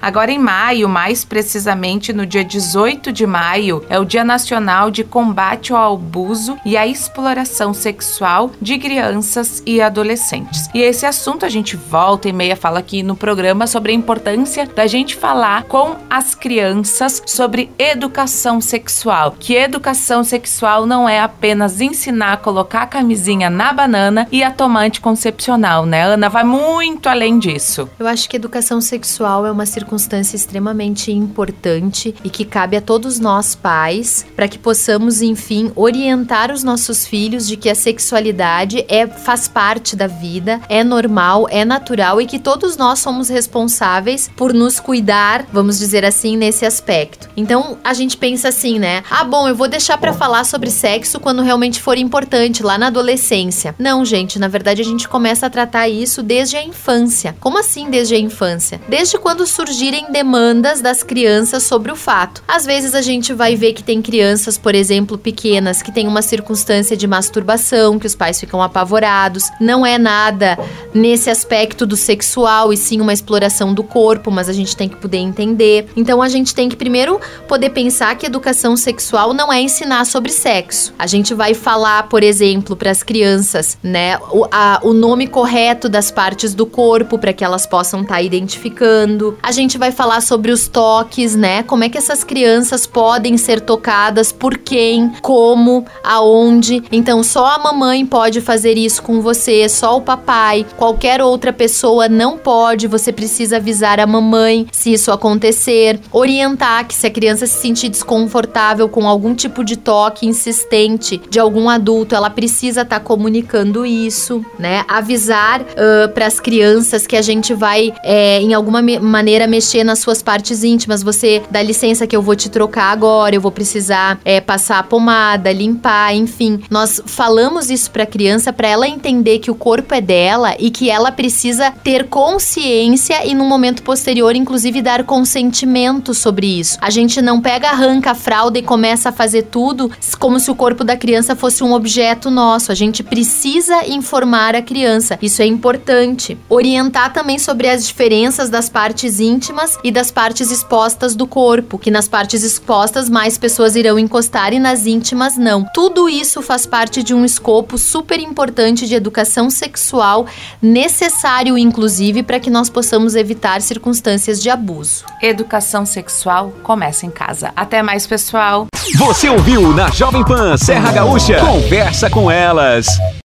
Agora em maio, mais precisamente no dia 18 de maio, é o Dia Nacional de Combate ao Abuso e à Exploração Sexual de Crianças e Adolescentes. E esse assunto a gente volta e meia fala aqui no programa sobre a importância da gente falar com as crianças sobre educação sexual. Que educação sexual não é apenas ensinar a colocar a camisinha na banana e a tomar anticoncepcional, né, Ana? Vai muito além disso. Eu acho que educação sexual é uma circunstância circunstância extremamente importante e que cabe a todos nós pais para que possamos, enfim, orientar os nossos filhos de que a sexualidade é faz parte da vida, é normal, é natural e que todos nós somos responsáveis por nos cuidar, vamos dizer assim, nesse aspecto. Então, a gente pensa assim, né? Ah, bom, eu vou deixar para falar sobre sexo quando realmente for importante, lá na adolescência. Não, gente, na verdade a gente começa a tratar isso desde a infância. Como assim desde a infância? Desde quando surgiu surgirem demandas das crianças sobre o fato. Às vezes a gente vai ver que tem crianças, por exemplo, pequenas, que tem uma circunstância de masturbação, que os pais ficam apavorados. Não é nada nesse aspecto do sexual, e sim uma exploração do corpo, mas a gente tem que poder entender. Então a gente tem que primeiro poder pensar que educação sexual não é ensinar sobre sexo. A gente vai falar, por exemplo, para as crianças, né, o, a, o nome correto das partes do corpo para que elas possam estar tá identificando. A gente gente vai falar sobre os toques, né? Como é que essas crianças podem ser tocadas, por quem, como, aonde. Então, só a mamãe pode fazer isso com você, só o papai. Qualquer outra pessoa não pode. Você precisa avisar a mamãe se isso acontecer. Orientar que se a criança se sentir desconfortável com algum tipo de toque insistente de algum adulto, ela precisa estar tá comunicando isso, né? Avisar uh, para as crianças que a gente vai, é, em alguma maneira, mexer mexer nas suas partes íntimas. Você dá licença que eu vou te trocar agora, eu vou precisar é, passar a pomada, limpar, enfim. Nós falamos isso pra criança para ela entender que o corpo é dela e que ela precisa ter consciência e no momento posterior, inclusive, dar consentimento sobre isso. A gente não pega, arranca a fralda e começa a fazer tudo como se o corpo da criança fosse um objeto nosso. A gente precisa informar a criança. Isso é importante. Orientar também sobre as diferenças das partes íntimas íntimas e das partes expostas do corpo, que nas partes expostas mais pessoas irão encostar e nas íntimas não. Tudo isso faz parte de um escopo super importante de educação sexual, necessário inclusive para que nós possamos evitar circunstâncias de abuso. Educação sexual começa em casa. Até mais, pessoal. Você ouviu na Jovem Pan Serra Gaúcha? Conversa com elas.